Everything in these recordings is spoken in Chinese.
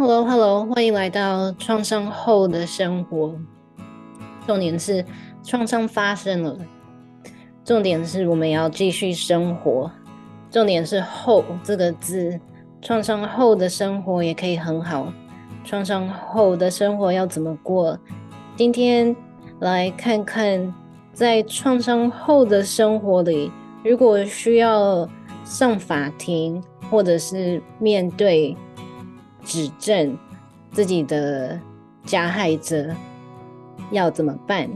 Hello，Hello，欢迎来到创伤后的生活。重点是创伤发生了，重点是我们要继续生活。重点是“后”这个字，创伤后的生活也可以很好。创伤后的生活要怎么过？今天来看看，在创伤后的生活里，如果需要上法庭，或者是面对。指证自己的加害者要怎么办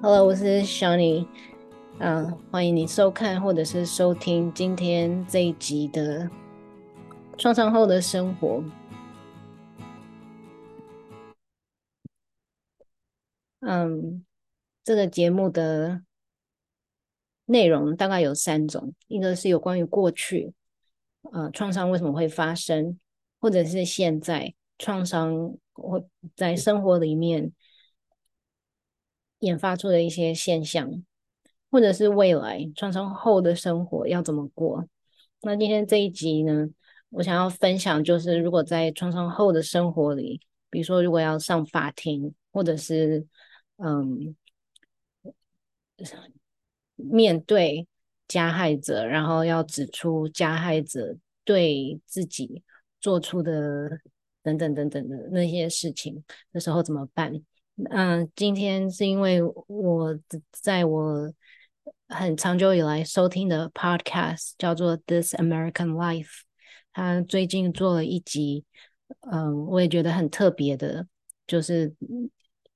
？Hello，我是 Shani。嗯、啊，欢迎你收看或者是收听今天这一集的创伤后的生活。嗯，这个节目的内容大概有三种，一个是有关于过去，呃，创伤为什么会发生，或者是现在创伤会在生活里面演发出的一些现象。或者是未来创伤后的生活要怎么过？那今天这一集呢，我想要分享就是，如果在创伤后的生活里，比如说如果要上法庭，或者是嗯，面对加害者，然后要指出加害者对自己做出的等等等等的那些事情的时候怎么办？嗯，今天是因为我在我。很长久以来收听的 podcast 叫做《This American Life》，他最近做了一集，嗯，我也觉得很特别的，就是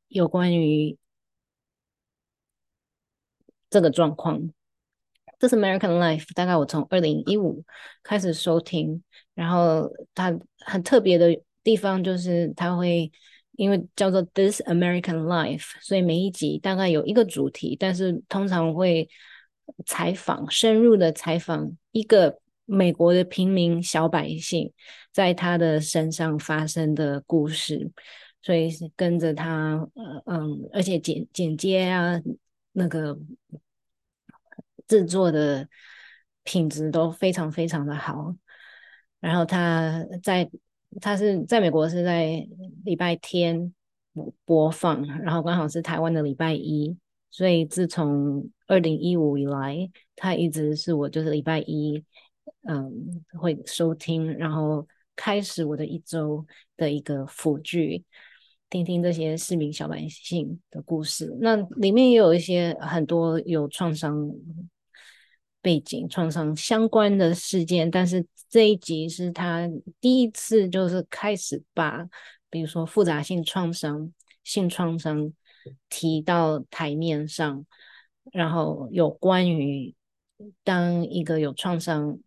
有关于这个状况。《This American Life》大概我从二零一五开始收听，然后它很特别的地方就是它会。因为叫做 This American Life，所以每一集大概有一个主题，但是通常会采访，深入的采访一个美国的平民小百姓，在他的身上发生的故事，所以跟着他，嗯，而且剪剪接啊，那个制作的品质都非常非常的好，然后他在。他是在美国是在礼拜天播放，然后刚好是台湾的礼拜一，所以自从二零一五以来，他一直是我就是礼拜一，嗯，会收听，然后开始我的一周的一个辅具，听听这些市民小百姓的故事。那里面也有一些很多有创伤背景、创伤相关的事件，但是。这一集是他第一次，就是开始把，比如说复杂性创伤、性创伤提到台面上，然后有关于当一个有创伤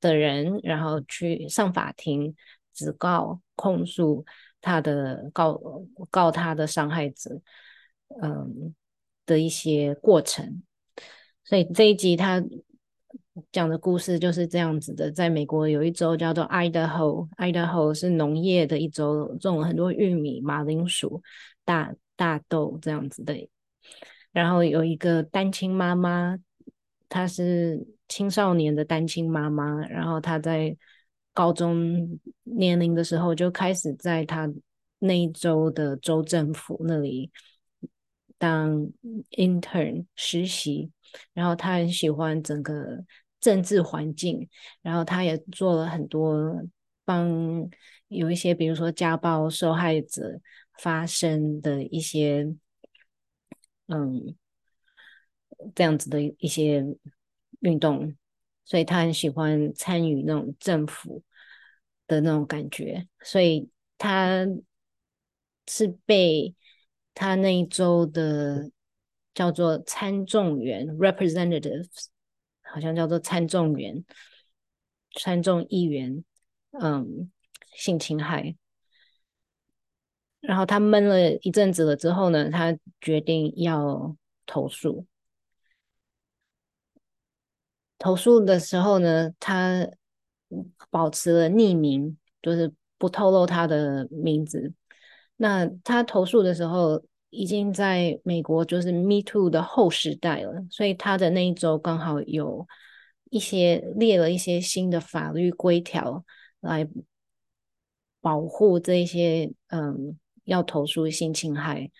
的人，然后去上法庭指告、控诉他的告告他的伤害者，嗯的一些过程，所以这一集他。讲的故事就是这样子的，在美国有一州叫做 Idaho，Idaho 是农业的一州，种了很多玉米、马铃薯、大大豆这样子的。然后有一个单亲妈妈，她是青少年的单亲妈妈，然后她在高中年龄的时候就开始在她那一州的州政府那里当 intern 实习，然后她很喜欢整个。政治环境，然后他也做了很多帮有一些，比如说家暴受害者发生的一些，嗯，这样子的一些运动，所以他很喜欢参与那种政府的那种感觉，所以他是被他那一周的叫做参众员 （representatives）。好像叫做参众员、参众议员，嗯，性侵害。然后他闷了一阵子了之后呢，他决定要投诉。投诉的时候呢，他保持了匿名，就是不透露他的名字。那他投诉的时候，已经在美国就是 Me Too 的后时代了，所以他的那一周刚好有一些列了一些新的法律规条来保护这些嗯要投诉性侵害、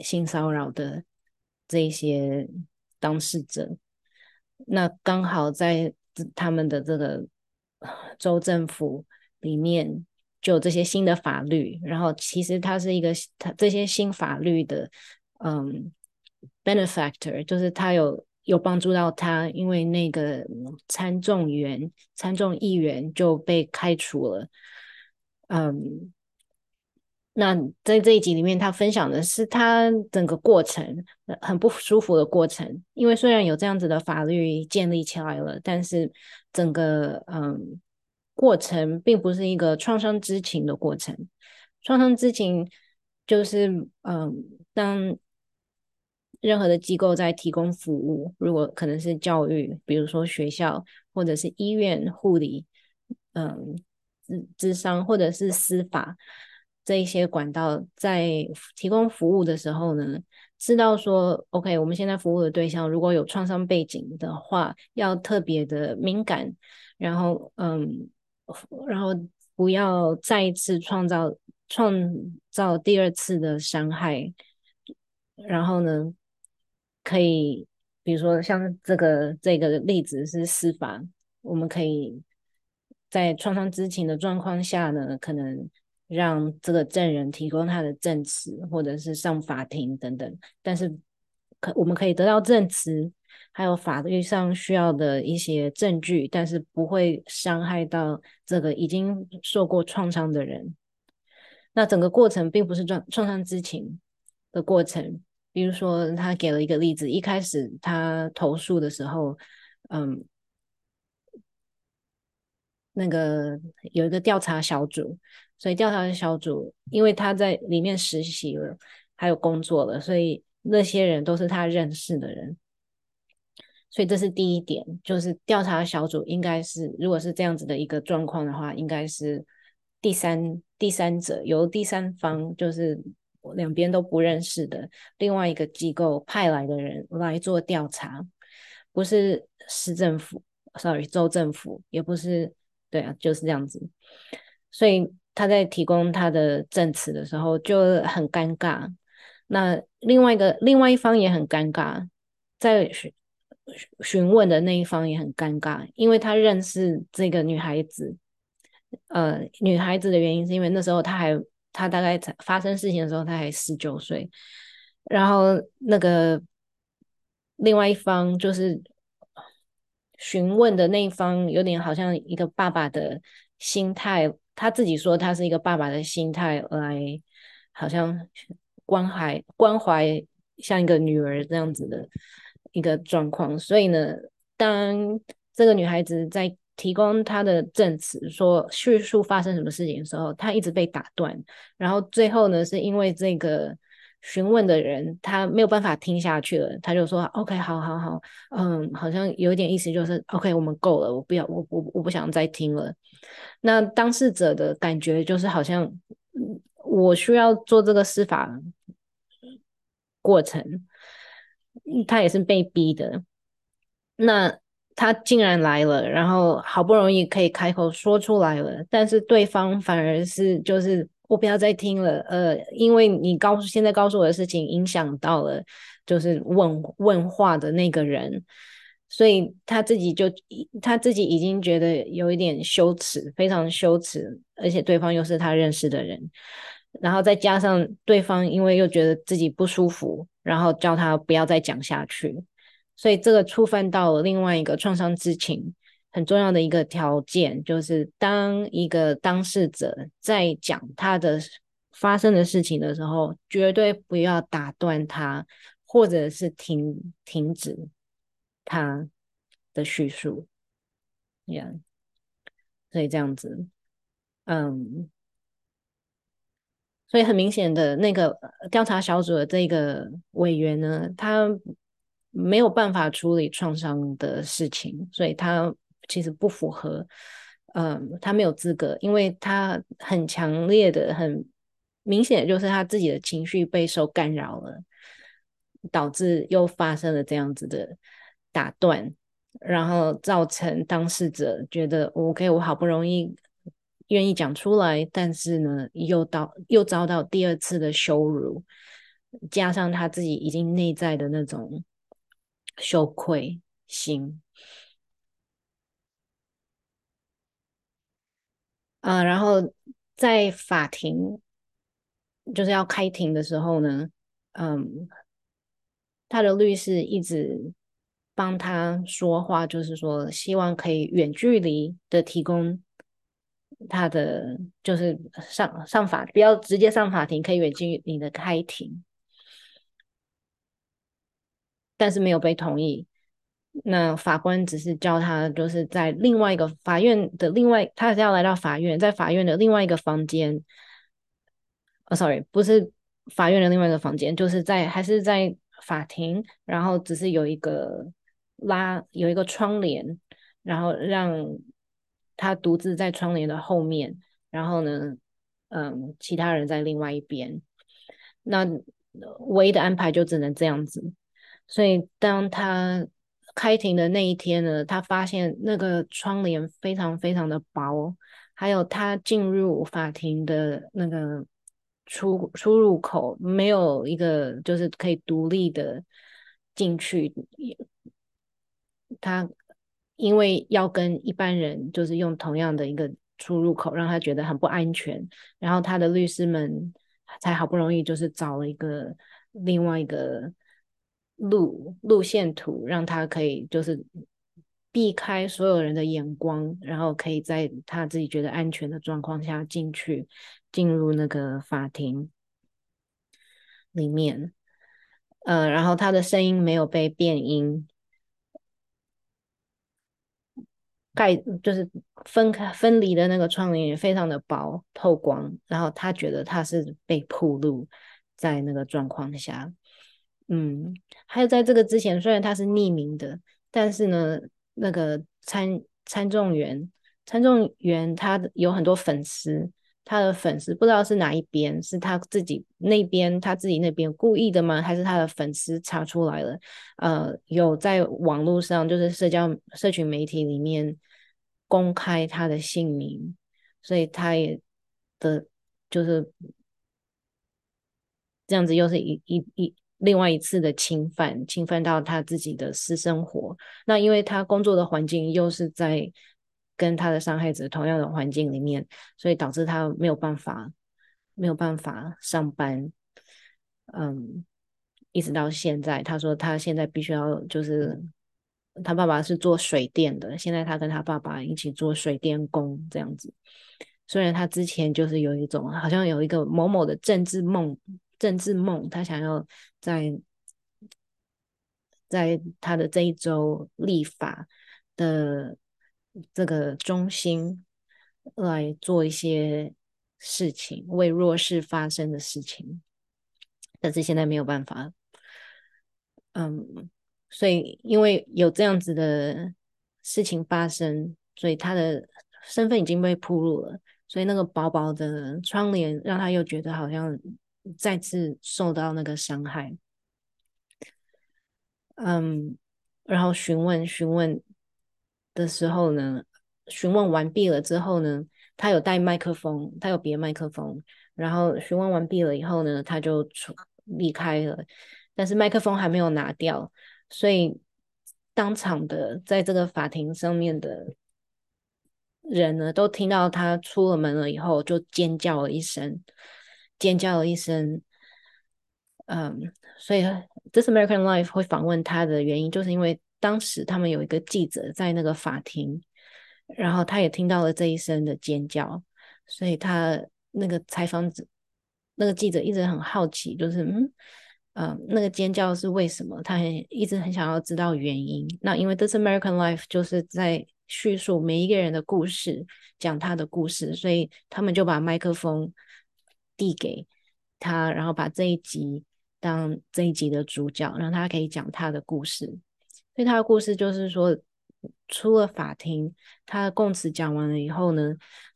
性骚扰的这些当事者。那刚好在他们的这个 州政府里面就有这些新的法律，然后其实它是一个它这些新法律的嗯 benefactor，就是他有有帮助到他，因为那个参众员参众议员就被开除了，嗯。那在这一集里面，他分享的是他整个过程很不舒服的过程，因为虽然有这样子的法律建立起来了，但是整个嗯过程并不是一个创伤知情的过程。创伤知情就是嗯，当任何的机构在提供服务，如果可能是教育，比如说学校或者是医院护理，嗯，咨咨商或者是司法。这一些管道在提供服务的时候呢，知道说，OK，我们现在服务的对象如果有创伤背景的话，要特别的敏感，然后，嗯，然后不要再一次创造创造第二次的伤害，然后呢，可以，比如说像这个这个例子是司法，我们可以在创伤知情的状况下呢，可能。让这个证人提供他的证词，或者是上法庭等等，但是可我们可以得到证词，还有法律上需要的一些证据，但是不会伤害到这个已经受过创伤的人。那整个过程并不是创创伤知情的过程。比如说，他给了一个例子，一开始他投诉的时候，嗯，那个有一个调查小组。所以调查小组，因为他在里面实习了，还有工作了，所以那些人都是他认识的人。所以这是第一点，就是调查小组应该是，如果是这样子的一个状况的话，应该是第三第三者，由第三方，就是两边都不认识的另外一个机构派来的人来做调查，不是市政府，sorry，州政府，也不是，对啊，就是这样子，所以。他在提供他的证词的时候就很尴尬，那另外一个另外一方也很尴尬，在询问的那一方也很尴尬，因为他认识这个女孩子，呃，女孩子的原因是因为那时候他还他大概发生事情的时候他还十九岁，然后那个另外一方就是询问的那一方有点好像一个爸爸的心态。他自己说，他是一个爸爸的心态来，好像关怀关怀像一个女儿这样子的一个状况。所以呢，当这个女孩子在提供她的证词，说叙述发生什么事情的时候，她一直被打断。然后最后呢，是因为这个询问的人他没有办法听下去了，他就说：“OK，好好好，嗯，好像有一点意思，就是 OK，我们够了，我不要，我我我不想再听了。”那当事者的感觉就是好像，我需要做这个司法过程，他也是被逼的。那他竟然来了，然后好不容易可以开口说出来了，但是对方反而是就是我不要再听了，呃，因为你告诉现在告诉我的事情影响到了，就是问问话的那个人。所以他自己就他自己已经觉得有一点羞耻，非常羞耻，而且对方又是他认识的人，然后再加上对方因为又觉得自己不舒服，然后叫他不要再讲下去，所以这个触犯到了另外一个创伤知情很重要的一个条件，就是当一个当事者在讲他的发生的事情的时候，绝对不要打断他，或者是停停止。他的叙述，Yeah，所以这样子，嗯，所以很明显的那个调查小组的这个委员呢，他没有办法处理创伤的事情，所以他其实不符合，嗯，他没有资格，因为他很强烈的、很明显的就是他自己的情绪备受干扰了，导致又发生了这样子的打断，然后造成当事者觉得 OK，我好不容易愿意讲出来，但是呢，又到又遭到第二次的羞辱，加上他自己已经内在的那种。羞愧心，啊，然后在法庭就是要开庭的时候呢，嗯，他的律师一直帮他说话，就是说希望可以远距离的提供他的，就是上上法，不要直接上法庭，可以远距离的开庭。但是没有被同意。那法官只是叫他，就是在另外一个法院的另外，他是要来到法院，在法院的另外一个房间。哦，sorry，不是法院的另外一个房间，就是在还是在法庭，然后只是有一个拉有一个窗帘，然后让他独自在窗帘的后面，然后呢，嗯，其他人在另外一边。那唯一的安排就只能这样子。所以，当他开庭的那一天呢，他发现那个窗帘非常非常的薄，还有他进入法庭的那个出出入口没有一个就是可以独立的进去。他因为要跟一般人就是用同样的一个出入口，让他觉得很不安全。然后他的律师们才好不容易就是找了一个另外一个。路路线图让他可以就是避开所有人的眼光，然后可以在他自己觉得安全的状况下进去进入那个法庭里面。呃，然后他的声音没有被变音，盖就是分开分离的那个窗帘也非常的薄透光，然后他觉得他是被曝露在那个状况下。嗯，还有在这个之前，虽然他是匿名的，但是呢，那个参参众员，参众员他有很多粉丝，他的粉丝不知道是哪一边，是他自己那边，他自己那边故意的吗？还是他的粉丝查出来了？呃，有在网络上，就是社交社群媒体里面公开他的姓名，所以他也的，就是这样子，又是一一一。另外一次的侵犯，侵犯到他自己的私生活。那因为他工作的环境又是在跟他的伤害者同样的环境里面，所以导致他没有办法，没有办法上班。嗯，一直到现在，他说他现在必须要，就是他爸爸是做水电的，现在他跟他爸爸一起做水电工这样子。虽然他之前就是有一种好像有一个某某的政治梦。政治梦，他想要在在他的这一周立法的这个中心来做一些事情，为弱势发声的事情，但是现在没有办法。嗯，所以因为有这样子的事情发生，所以他的身份已经被铺露了，所以那个薄薄的窗帘让他又觉得好像。再次受到那个伤害，嗯，然后询问询问的时候呢，询问完毕了之后呢，他有带麦克风，他有别麦克风，然后询问完毕了以后呢，他就出离开了，但是麦克风还没有拿掉，所以当场的在这个法庭上面的人呢，都听到他出了门了以后就尖叫了一声。尖叫了一声，嗯，所以《This American Life》会访问他的原因，就是因为当时他们有一个记者在那个法庭，然后他也听到了这一声的尖叫，所以他那个采访者，那个记者一直很好奇，就是嗯，嗯，那个尖叫是为什么？他很一直很想要知道原因。那因为《This American Life》就是在叙述每一个人的故事，讲他的故事，所以他们就把麦克风。递给他，然后把这一集当这一集的主角，让他可以讲他的故事。所以他的故事就是说，出了法庭，他的供词讲完了以后呢，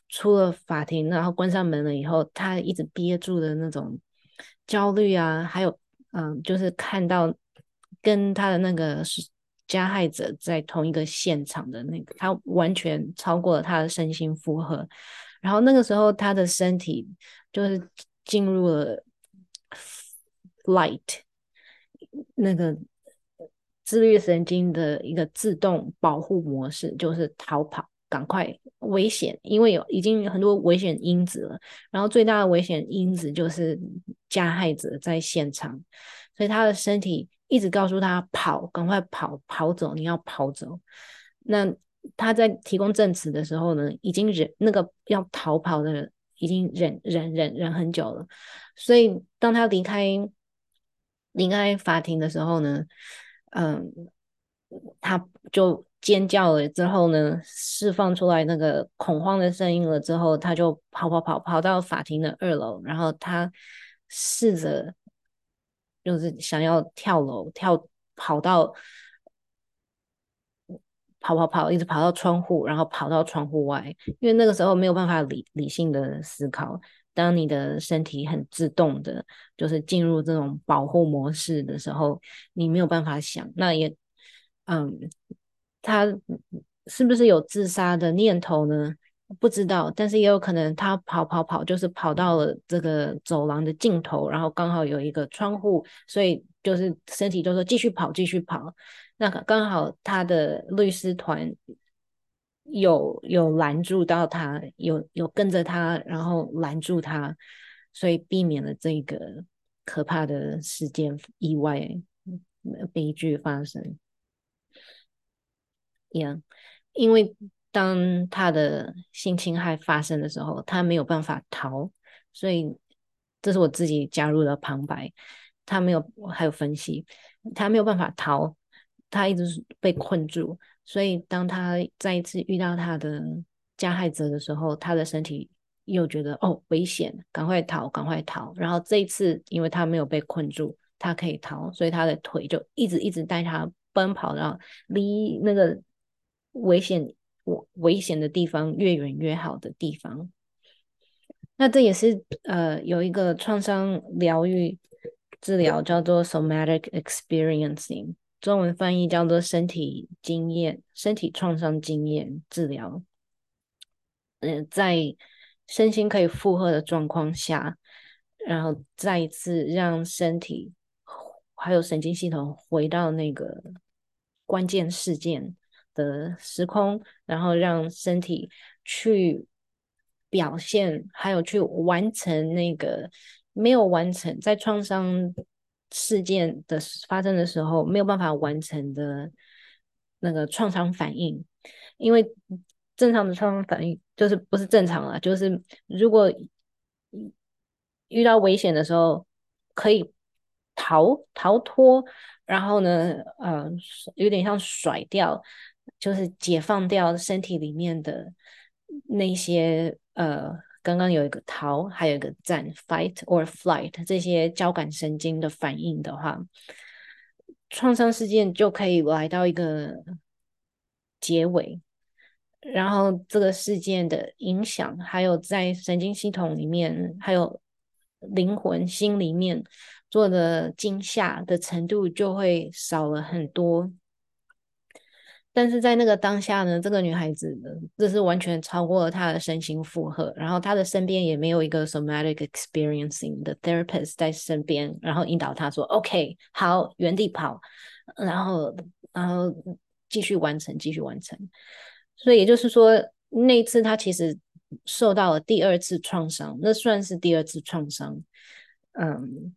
出了法庭，然后关上门了以后，他一直憋住的那种焦虑啊，还有嗯，就是看到跟他的那个加害者在同一个现场的那个，他完全超过了他的身心负荷。然后那个时候，他的身体就是进入了 light 那个自律神经的一个自动保护模式，就是逃跑，赶快危险，因为有已经很多危险因子了。然后最大的危险因子就是加害者在现场，所以他的身体。一直告诉他跑，赶快跑，跑走，你要跑走。那他在提供证词的时候呢，已经忍那个要逃跑的人已经忍忍忍忍很久了。所以当他离开离开法庭的时候呢，嗯，他就尖叫了。之后呢，释放出来那个恐慌的声音了。之后他就跑跑跑跑到法庭的二楼，然后他试着。就是想要跳楼，跳跑到跑跑跑，一直跑到窗户，然后跑到窗户外。因为那个时候没有办法理理性的思考。当你的身体很自动的，就是进入这种保护模式的时候，你没有办法想。那也，嗯，他是不是有自杀的念头呢？不知道，但是也有可能他跑跑跑，就是跑到了这个走廊的尽头，然后刚好有一个窗户，所以就是身体就说继续跑，继续跑。那刚好他的律师团有有拦住到他，有有跟着他，然后拦住他，所以避免了这个可怕的事件意外悲剧发生。一样，因为。当他的性侵害发生的时候，他没有办法逃，所以这是我自己加入的旁白。他没有，还有分析，他没有办法逃，他一直是被困住。所以当他再一次遇到他的加害者的时候，他的身体又觉得哦，危险，赶快逃，赶快逃。然后这一次，因为他没有被困住，他可以逃，所以他的腿就一直一直带他奔跑，然后离那个危险。危险的地方越远越好的地方，那这也是呃有一个创伤疗愈治疗叫做 somatic experiencing，中文翻译叫做身体经验、身体创伤经验治疗。嗯、呃，在身心可以负荷的状况下，然后再一次让身体还有神经系统回到那个关键事件的时空，然后让身体去表现，还有去完成那个没有完成在创伤事件的发生的时候没有办法完成的那个创伤反应，因为正常的创伤反应就是不是正常了，就是如果遇到危险的时候可以逃逃脱，然后呢，呃，有点像甩掉。就是解放掉身体里面的那些呃，刚刚有一个逃，还有一个战 （fight or flight） 这些交感神经的反应的话，创伤事件就可以来到一个结尾，然后这个事件的影响，还有在神经系统里面，还有灵魂心里面做的惊吓的程度就会少了很多。但是在那个当下呢，这个女孩子呢，这是完全超过了她的身心负荷，然后她的身边也没有一个 somatic experiencing 的 therapist 在身边，然后引导她说：“OK，好，原地跑，然后，然后继续完成，继续完成。”所以也就是说，那一次她其实受到了第二次创伤，那算是第二次创伤，嗯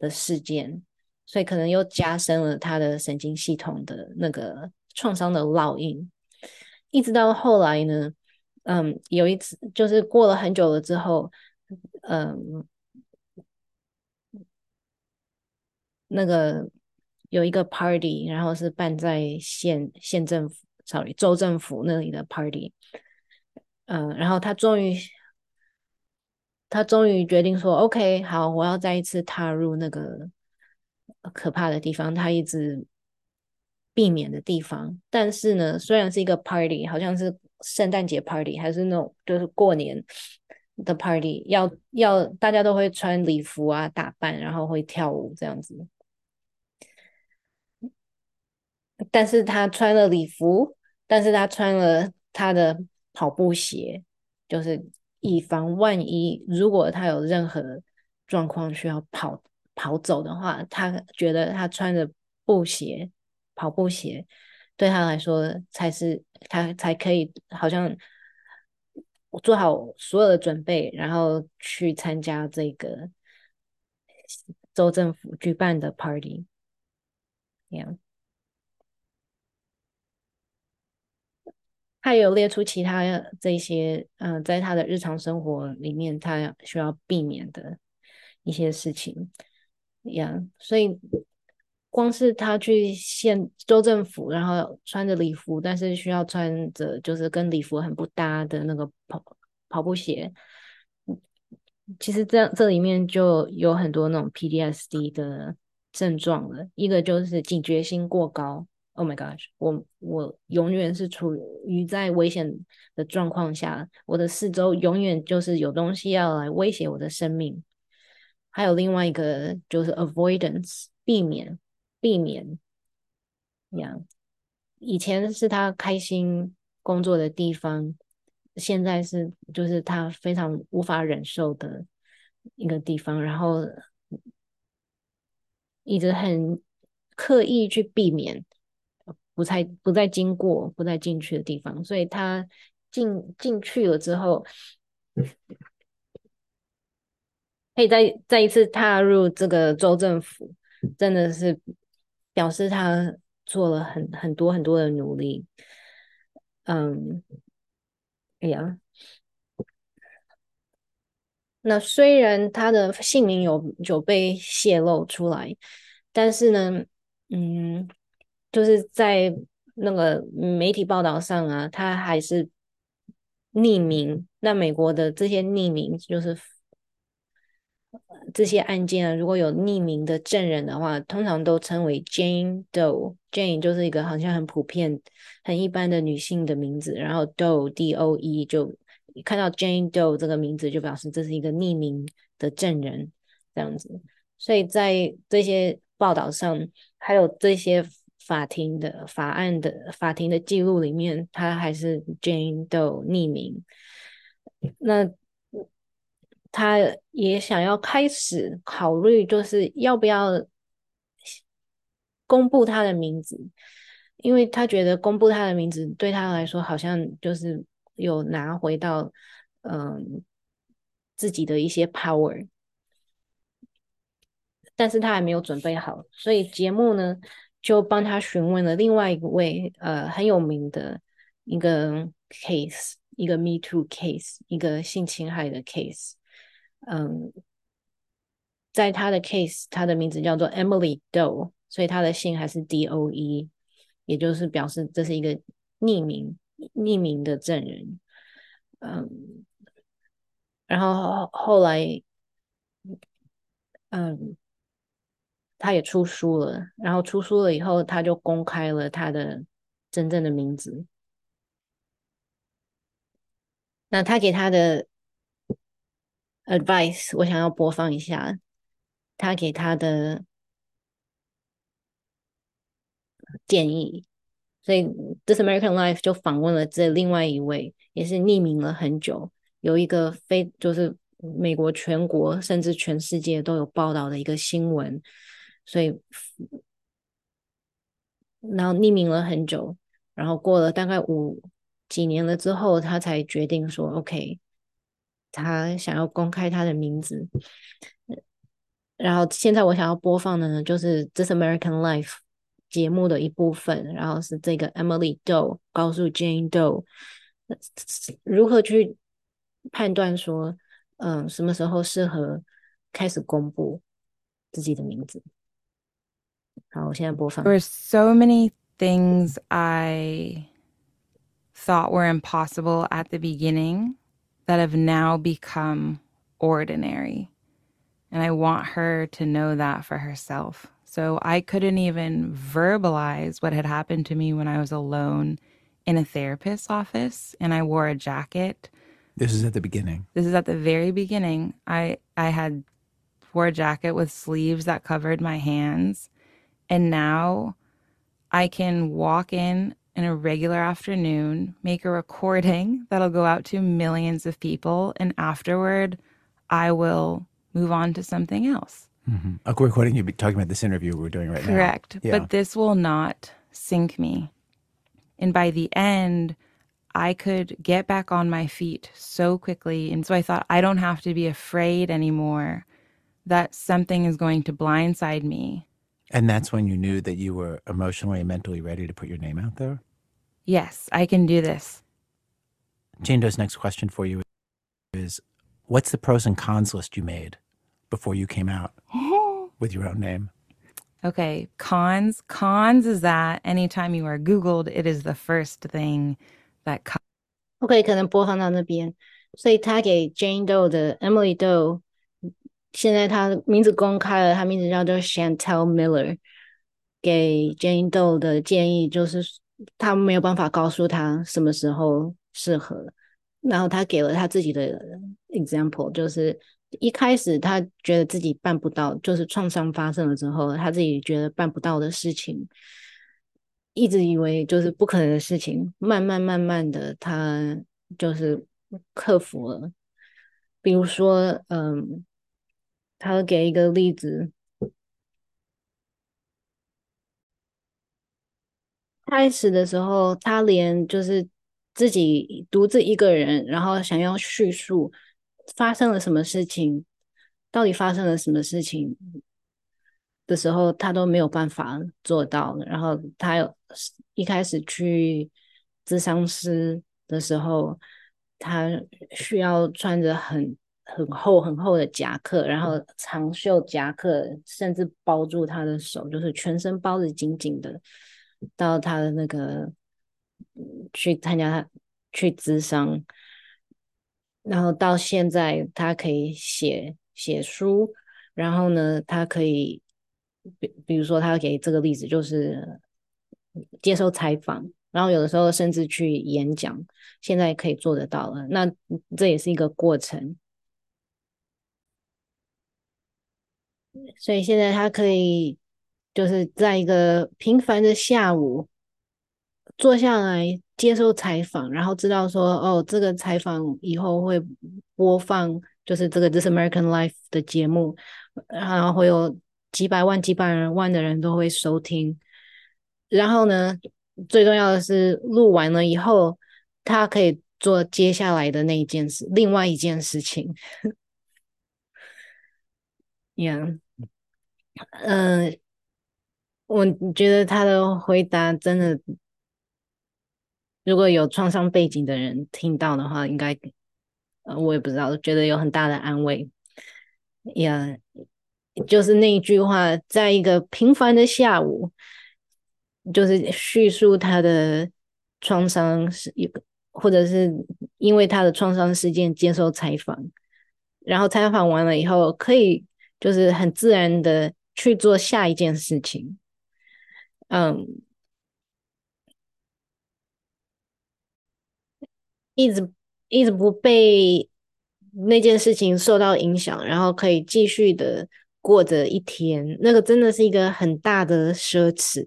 的事件，所以可能又加深了她的神经系统的那个。创伤的烙印，一直到后来呢，嗯，有一次就是过了很久了之后，嗯，那个有一个 party，然后是办在县县政府，sorry，州政府那里的 party，嗯，然后他终于，他终于决定说，OK，好，我要再一次踏入那个可怕的地方，他一直避免的地方。但是呢，虽然是一个 party，好像是圣诞节 party，还是那种就是过年的 party，要要大家都会穿礼服啊，打扮，然后会跳舞这样子。但是他穿了礼服，但是他穿了他的跑步鞋，就是以防万一，如果他有任何状况需要跑跑走的话，他觉得他穿着布鞋、跑步鞋对他来说才是他才可以，好像做好所有的准备，然后去参加这个州政府举办的 party，这样。他有列出其他这些，嗯、在他的日常生活里面，他需要避免的一些事情，呀、yeah，所以光是他去县州政府，然后穿着礼服，但是需要穿着就是跟礼服很不搭的那个跑跑步鞋，其实这样这里面就有很多那种 PTSD 的症状了，一个就是警觉心过高。Oh my gosh！我我永远是处于在危险的状况下，我的四周永远就是有东西要来威胁我的生命。还有另外一个就是 avoidance，避免避免。样，以前是他开心工作的地方，现在是就是他非常无法忍受的一个地方，然后一直很刻意去避免。不再不再经过不再进去的地方，所以他进进去了之后，可以再再一次踏入这个州政府，真的是表示他做了很很多很多的努力。嗯，哎呀，那虽然他的姓名有有被泄露出来，但是呢，嗯。就是在那个媒体报道上啊，他还是匿名。那美国的这些匿名，就是这些案件啊，如果有匿名的证人的话，通常都称为 Jane Doe。Jane 就是一个好像很普遍、很一般的女性的名字，然后 Doe D O E 就看到 Jane Doe 这个名字，就表示这是一个匿名的证人这样子。所以在这些报道上，还有这些。法庭的法案的法庭的记录里面，他还是 Jane Doe 匿名。那他也想要开始考虑，就是要不要公布他的名字，因为他觉得公布他的名字对他来说，好像就是有拿回到嗯自己的一些 power。但是他还没有准备好，所以节目呢，就帮他询问了另外一位呃很有名的一个 case，一个 Me Too case，一个性侵害的 case。嗯，在他的 case，他的名字叫做 Emily Doe，所以他的姓还是 D O E，也就是表示这是一个匿名匿名的证人。嗯，然后后来，嗯。他也出书了，然后出书了以后，他就公开了他的真正的名字。那他给他的 advice，我想要播放一下。他给他的建议，所以 This American Life 就访问了这另外一位，也是匿名了很久，有一个非就是美国全国甚至全世界都有报道的一个新闻。所以，然后匿名了很久，然后过了大概五几年了之后，他才决定说：“OK，他想要公开他的名字。”然后现在我想要播放的呢，就是《This American Life》节目的一部分，然后是这个 Emily Doe 告诉 Jane Doe 如何去判断说，嗯，什么时候适合开始公布自己的名字。好，我现在播放。There were so many things I thought were impossible at the beginning that have now become ordinary. And I want her to know that for herself. So I couldn't even verbalize what had happened to me when I was alone in a therapist's office and I wore a jacket. This is at the beginning. This is at the very beginning. I I had wore a jacket with sleeves that covered my hands. And now I can walk in in a regular afternoon, make a recording that'll go out to millions of people, and afterward, I will move on to something else. Mm-hmm. A recording you'd be talking about this interview we're doing right Correct. now. Correct. Yeah. But this will not sink me. And by the end, I could get back on my feet so quickly. And so I thought, I don't have to be afraid anymore that something is going to blindside me. And that's when you knew that you were emotionally and mentally ready to put your name out there? Yes, I can do this. Jane Doe's next question for you is What's the pros and cons list you made before you came out with your own name? Okay, cons. Cons is that anytime you are Googled, it is the first thing that comes. OK，可能播放到那边，所以他给 Jane Doe 的 Emily Doe，现在他名字公开了，他名字叫做 Chantel Miller。给 Jane Doe 的建议就是， 他没有办法告诉他什么时候适合，然后他给了他自己的 example，就是。一开始他觉得自己办不到，就是创伤发生了之后，他自己觉得办不到的事情，一直以为就是不可能的事情，慢慢慢慢的他就是克服了。比如说，嗯，他给一个例子，开始的时候，他连就是自己独自一个人，然后想要叙述。发生了什么事情？到底发生了什么事情的时候，他都没有办法做到。然后他有一开始去咨商师的时候，他需要穿着很很厚很厚的夹克，然后长袖夹克，甚至包住他的手，就是全身包得紧紧的，到他的那个去参加他去咨商。然后到现在，他可以写写书，然后呢，他可以，比比如说，他给这个例子就是接受采访，然后有的时候甚至去演讲，现在可以做得到了。那这也是一个过程，所以现在他可以就是在一个平凡的下午坐下来。接受采访，然后知道说，哦，这个采访以后会播放，就是这个 This American Life 的节目，然后会有几百万、几百万的人都会收听。然后呢，最重要的是录完了以后，他可以做接下来的那一件事，另外一件事情。Yeah，嗯、呃，我觉得他的回答真的。如果有创伤背景的人听到的话，应该，呃，我也不知道，觉得有很大的安慰。呀、就是那一句话，在一个平凡的下午，就是叙述他的创伤是一个，或者是因为他的创伤事件接受采访，然后采访完了以后，可以就是很自然的去做下一件事情。嗯。一直一直不被那件事情受到影响，然后可以继续的过着一天，那个真的是一个很大的奢侈。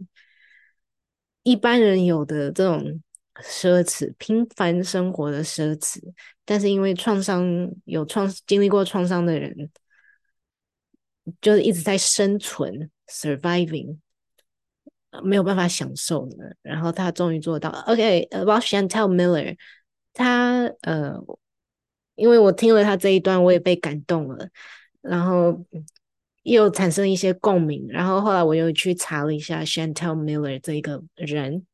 一般人有的这种奢侈，平凡生活的奢侈，但是因为创伤有创经历过创伤的人，就是一直在生存 （surviving），没有办法享受呢。然后他终于做到。OK，about Chantel Miller。他呃，因为我听了他这一段，我也被感动了，然后又产生一些共鸣，然后后来我又去查了一下 Chantel Miller 这一个人，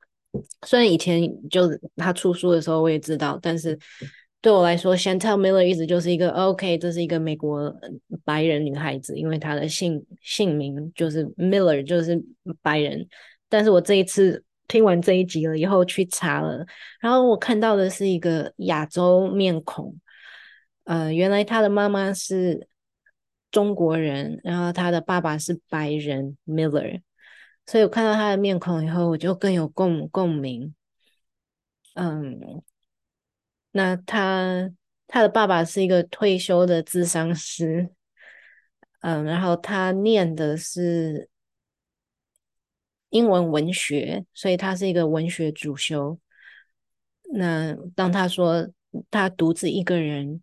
虽然以前就他出书的时候我也知道，但是对我来说，Chantel Miller 一直就是一个 OK，这是一个美国白人女孩子，因为她的姓姓名就是 Miller，就是白人，但是我这一次。听完这一集了以后去查了，然后我看到的是一个亚洲面孔，呃，原来她的妈妈是中国人，然后她的爸爸是白人 Miller，所以我看到他的面孔以后，我就更有共共鸣。嗯，那他他的爸爸是一个退休的咨商师，嗯，然后他念的是英文文学，所以他是一个文学主修。那当他说他独自一个人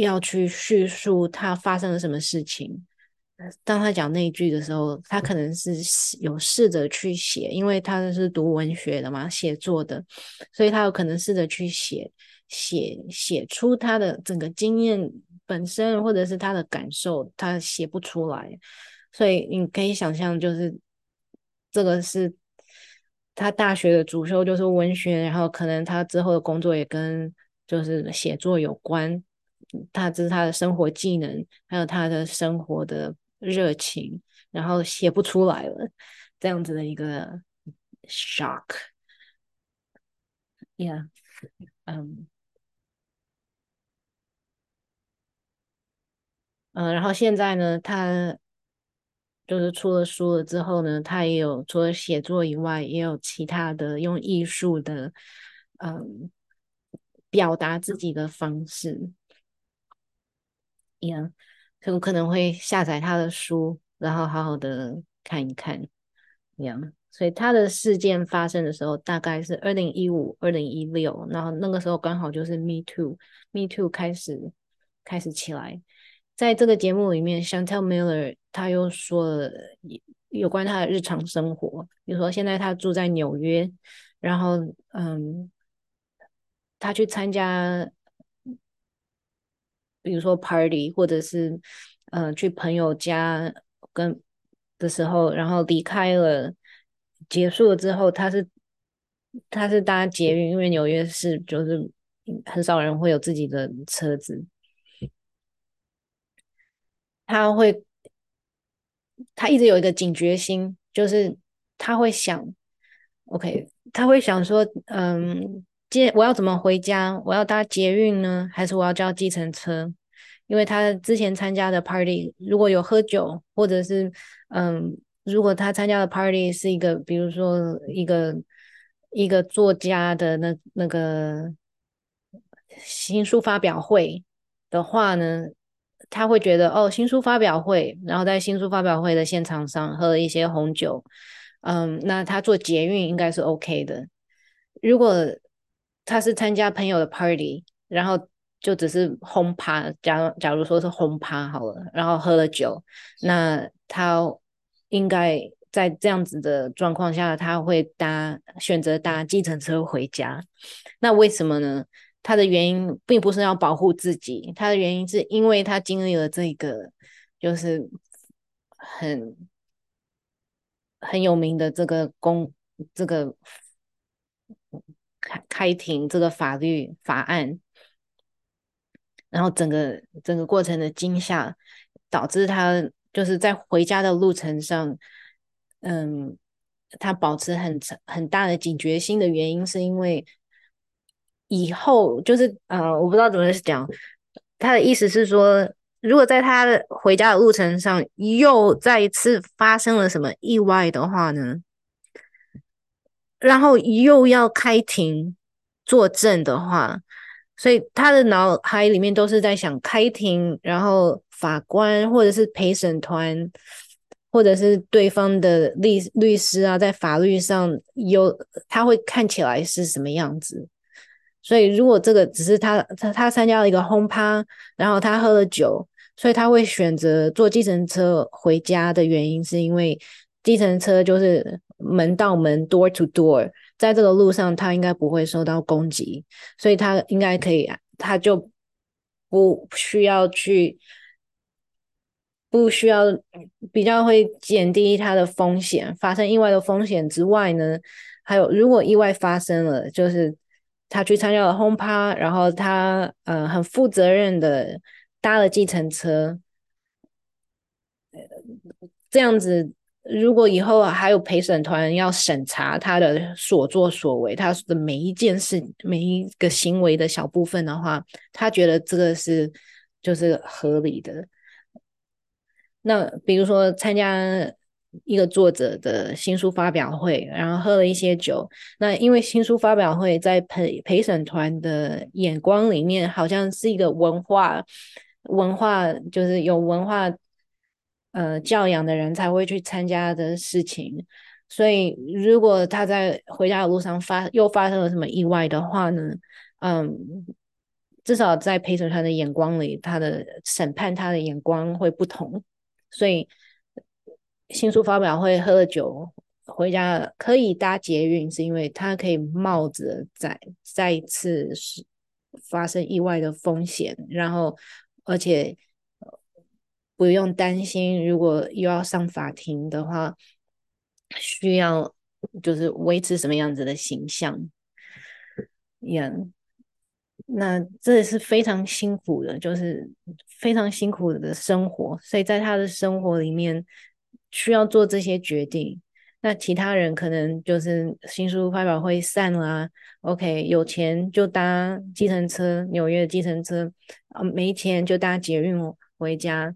要去叙述他发生了什么事情，当他讲那一句的时候，他可能是有试着去写，因为他是读文学的嘛，写作的，所以他有可能试着去写写写出他的整个经验本身，或者是他的感受，他写不出来，所以你可以想象，就是这个是。他大学的主修就是文学，然后可能他之后的工作也跟就是写作有关。他这是他的生活技能，还有他的生活的热情，然后写不出来了，这样子的一个 shock。Yeah，嗯，嗯，然后现在呢，他。就是出了书了之后呢，他也有除了写作以外，也有其他的用艺术的，嗯，表达自己的方式。Yeah，就可能会下载他的书，然后好好的看一看。Yeah，所以他的事件发生的时候大概是二零一五、二零一六，然后那个时候刚好就是 Me Too，Me Too 开始开始起来。在这个节目里面，Chantel Miller 他又说了有关他的日常生活，比如说现在他住在纽约，然后嗯，他去参加，比如说 party 或者是嗯去朋友家跟的时候，然后离开了，结束了之后，他是他是搭捷运，因为纽约市就是很少人会有自己的车子。他会，他一直有一个警觉心，就是他会想，OK，他会想说，嗯，接我要怎么回家？我要搭捷运呢，还是我要叫计程车？因为他之前参加的 party 如果有喝酒，或者是，嗯，如果他参加的 party 是一个，比如说一个一个作家的那那个新书发表会的话呢？他会觉得哦，新书发表会，然后在新书发表会的现场上喝了一些红酒，嗯，那他坐捷运应该是 OK 的。如果他是参加朋友的 party，然后就只是轰趴，假假如说是轰趴好了，然后喝了酒，那他应该在这样子的状况下，他会搭选择搭计程车回家。那为什么呢？他的原因并不是要保护自己，他的原因是因为他经历了这个，就是很很有名的这个公这个开庭这个法律法案，然后整个整个过程的惊吓，导致他就是在回家的路程上，嗯，他保持很很大的警觉心的原因是因为。以后就是，呃，我不知道怎么讲。他的意思是说，如果在他回家的路程上又再一次发生了什么意外的话呢？然后又要开庭作证的话，所以他的脑海里面都是在想开庭，然后法官或者是陪审团，或者是对方的律律师啊，在法律上有他会看起来是什么样子。所以，如果这个只是他他他参加了一个轰趴，然后他喝了酒，所以他会选择坐计程车回家的原因，是因为计程车就是门到门 door to door，在这个路上他应该不会受到攻击，所以他应该可以，他就不需要去，不需要比较会减低他的风险，发生意外的风险之外呢，还有如果意外发生了，就是。他去参加了轰趴，然后他呃很负责任的搭了计程车，这样子，如果以后还有陪审团要审查他的所作所为，他的每一件事、每一个行为的小部分的话，他觉得这个是就是合理的。那比如说参加一个作者的新书发表会，然后喝了一些酒，那因为新书发表会在陪陪审团的眼光里面，好像是一个文化文化，就是有文化呃教养的人才会去参加的事情。所以，如果他在回家的路上发又发生了什么意外的话呢？嗯，至少在陪审团的眼光里，他的审判他的眼光会不同。所以，新书发表会喝了酒回家可以搭捷运，是因为他可以冒着再再一次是发生意外的风险，然后而且不用担心，如果又要上法庭的话。需要就是维持什么样子的形象演那这也是非常辛苦的，就是非常辛苦的生活。所以在他的生活里面，需要做这些决定。那其他人可能就是新书发表会散了，OK，有钱就搭计程车，纽约的计程车啊，没钱就搭捷运回家，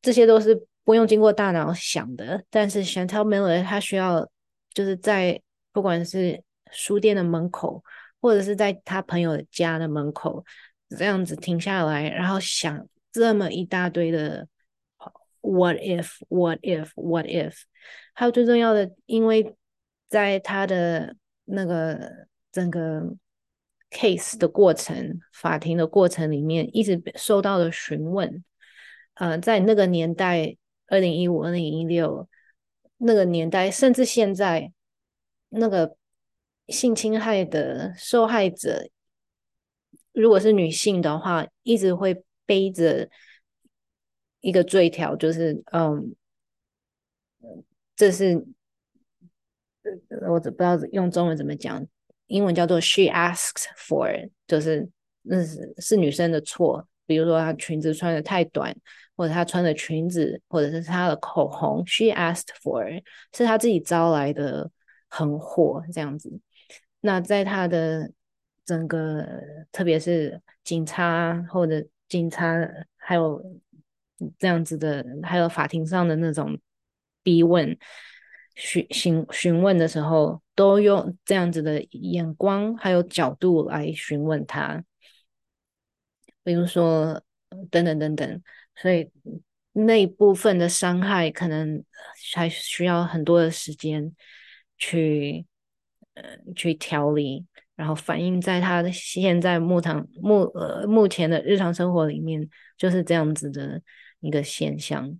这些都是。不用经过大脑想的，但是 Chantal Miller 他需要就是在不管是书店的门口，或者是在他朋友家的门口，这样子停下来，然后想这么一大堆的 What if, What if, What if？还有最重要的，因为在他的那个整个 case 的过程，法庭的过程里面，一直受到了询问。呃，在那个年代。二零一五、二零一六那个年代，甚至现在，那个性侵害的受害者，如果是女性的话，一直会背着一个罪条，就是嗯，这是我不知道用中文怎么讲，英文叫做 “she asked for”，就是那是是女生的错，比如说她裙子穿得太短。或者她穿的裙子，或者是她的口红，she asked for，是她自己招来的横祸这样子。那在她的整个，特别是警察或者警察，还有这样子的，还有法庭上的那种逼问、询询询问的时候，都用这样子的眼光还有角度来询问她，比如说等等等等。所以那一部分的伤害可能还需要很多的时间去呃去调理，然后反映在他的现在目堂目呃目前的日常生活里面，就是这样子的一个现象，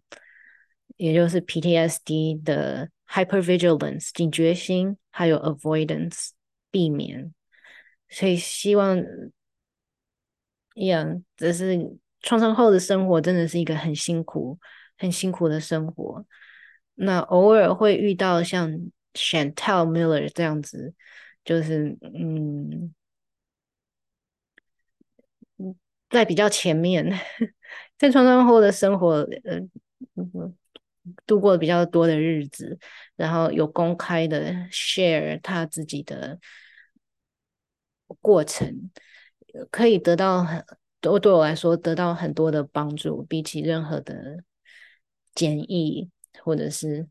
也就是 PTSD 的 hypervigilance 警觉心，还有 avoidance 避免，所以希望一样，这是。创伤后的生活真的是一个很辛苦、很辛苦的生活。那偶尔会遇到像 Chantelle Miller 这样子，就是嗯，在比较前面，在创伤后的生活，呃，度过比较多的日子，然后有公开的 share 他自己的过程，可以得到很。都对我来说得到很多的帮助，比起任何的检疫或者是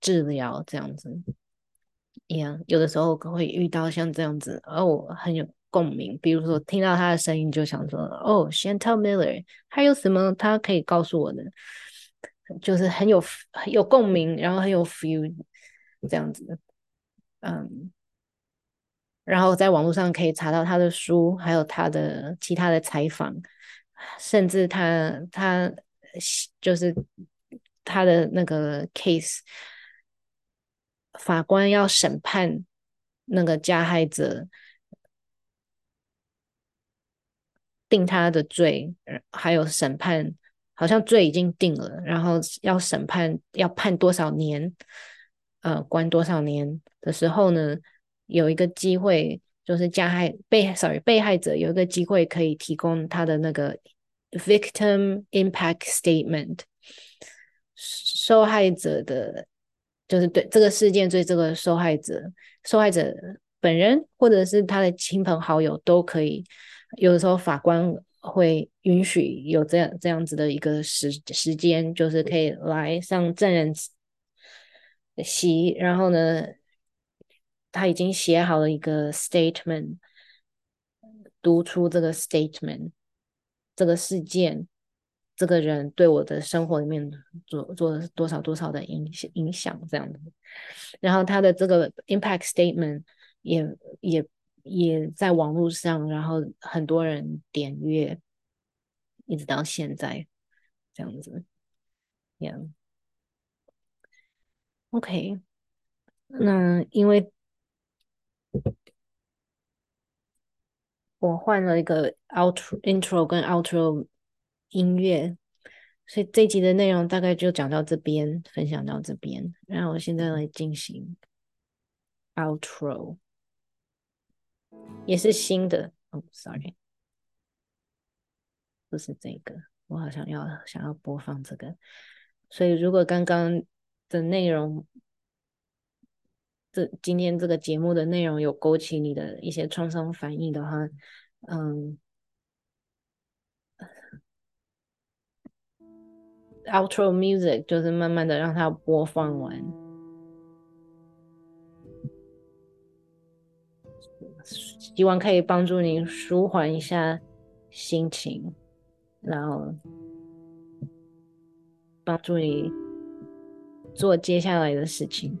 治疗这样子一样，有的时候会遇到像这样子，哦，很有共鸣。比如说听到他的声音，就想说，哦，Chantel Miller，还有什么他可以告诉我的？就是很有很有共鸣，然后很有 feel 这样子，嗯。然后在网络上可以查到他的书，还有他的其他的采访，甚至他他就是他的那个 case，法官要审判那个加害者，定他的罪，还有审判，好像罪已经定了，然后要审判要判多少年，呃，关多少年的时候呢？有一个机会，就是加害被 sorry 被害者有一个机会可以提供他的那个 victim impact statement，受害者的，就是对这个事件对这个受害者，受害者本人或者是他的亲朋好友都可以。有的时候法官会允许有这样这样子的一个时时间，就是可以来上证人席，然后呢，他已经写好了一个 statement，读出这个 statement，这个事件，这个人对我的生活里面做做了多少多少的影影响这样子，然后他的这个 impact statement 也也。也在网络上，然后很多人点阅，一直到现在这样子，Yeah，OK，那因为我换了一个 outro intro 跟 outro 音乐，所以这集的内容大概就讲到这边，分享到这边，然后我现在来进行 outro。也是新的哦 sorry，不是这个，我好像要想要播放这个，所以如果刚刚的内容，这今天这个节目的内容有勾起你的一些创伤反应的话，嗯，outro music 就是慢慢的让它播放完。希望可以帮助你舒缓一下心情，然后帮助你做接下来的事情。